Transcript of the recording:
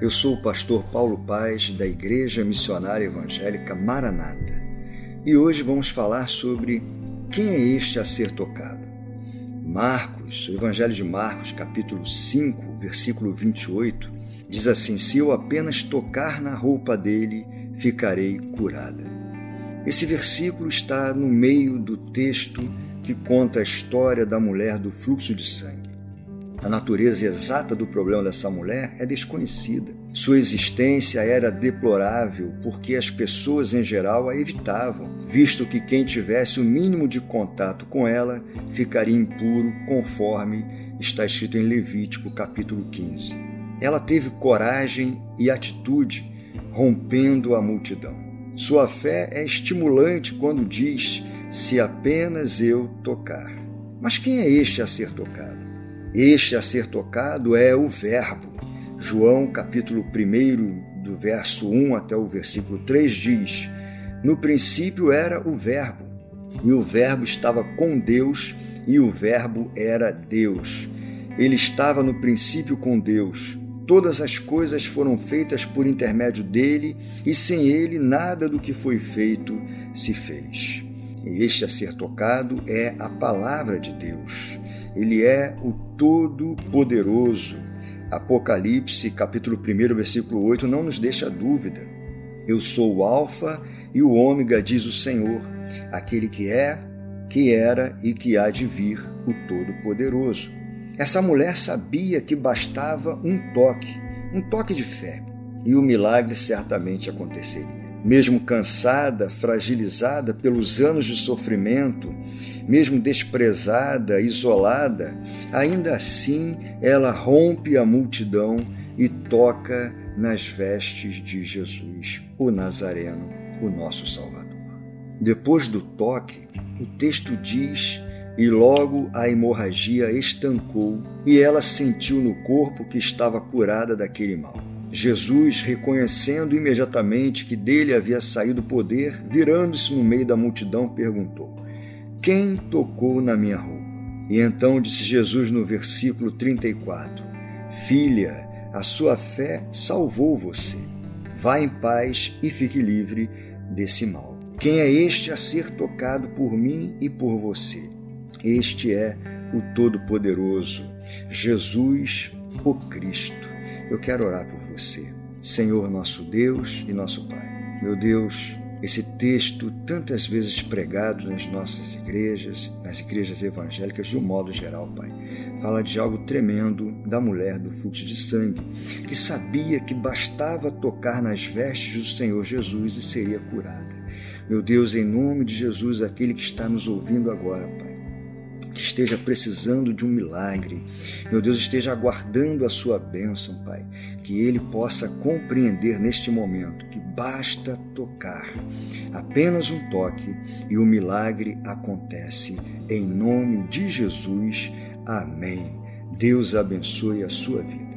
Eu sou o pastor Paulo Paz, da Igreja Missionária Evangélica Maranata, e hoje vamos falar sobre quem é este a ser tocado. Marcos, o Evangelho de Marcos, capítulo 5, versículo 28, diz assim: Se eu apenas tocar na roupa dele, ficarei curada. Esse versículo está no meio do texto que conta a história da mulher do fluxo de sangue. A natureza exata do problema dessa mulher é desconhecida. Sua existência era deplorável porque as pessoas em geral a evitavam, visto que quem tivesse o mínimo de contato com ela ficaria impuro, conforme está escrito em Levítico capítulo 15. Ela teve coragem e atitude, rompendo a multidão. Sua fé é estimulante quando diz: Se apenas eu tocar. Mas quem é este a ser tocado? Este a ser tocado é o Verbo. João, capítulo 1, do verso 1 até o versículo 3 diz: No princípio era o Verbo, e o Verbo estava com Deus, e o Verbo era Deus. Ele estava no princípio com Deus. Todas as coisas foram feitas por intermédio dele, e sem ele nada do que foi feito se fez. Este a ser tocado é a palavra de Deus. Ele é o Todo-Poderoso. Apocalipse, capítulo 1, versículo 8, não nos deixa dúvida. Eu sou o Alfa e o Ômega, diz o Senhor, aquele que é, que era e que há de vir, o Todo-Poderoso. Essa mulher sabia que bastava um toque, um toque de fé, e o milagre certamente aconteceria mesmo cansada, fragilizada pelos anos de sofrimento, mesmo desprezada, isolada, ainda assim ela rompe a multidão e toca nas vestes de Jesus, o Nazareno, o nosso Salvador. Depois do toque, o texto diz: E logo a hemorragia estancou, e ela sentiu no corpo que estava curada daquele mal. Jesus, reconhecendo imediatamente que dele havia saído o poder, virando-se no meio da multidão, perguntou: Quem tocou na minha roupa? E então disse Jesus no versículo 34: Filha, a sua fé salvou você. Vá em paz e fique livre desse mal. Quem é este a ser tocado por mim e por você? Este é o Todo-Poderoso, Jesus, o Cristo eu quero orar por você. Senhor, nosso Deus e nosso Pai. Meu Deus, esse texto, tantas vezes pregado nas nossas igrejas, nas igrejas evangélicas de um modo geral, Pai, fala de algo tremendo da mulher do fluxo de sangue, que sabia que bastava tocar nas vestes do Senhor Jesus e seria curada. Meu Deus, em nome de Jesus, aquele que está nos ouvindo agora, Pai que esteja precisando de um milagre, meu Deus, esteja aguardando a sua bênção, Pai, que ele possa compreender neste momento que basta tocar, apenas um toque e o milagre acontece. Em nome de Jesus, amém. Deus abençoe a sua vida.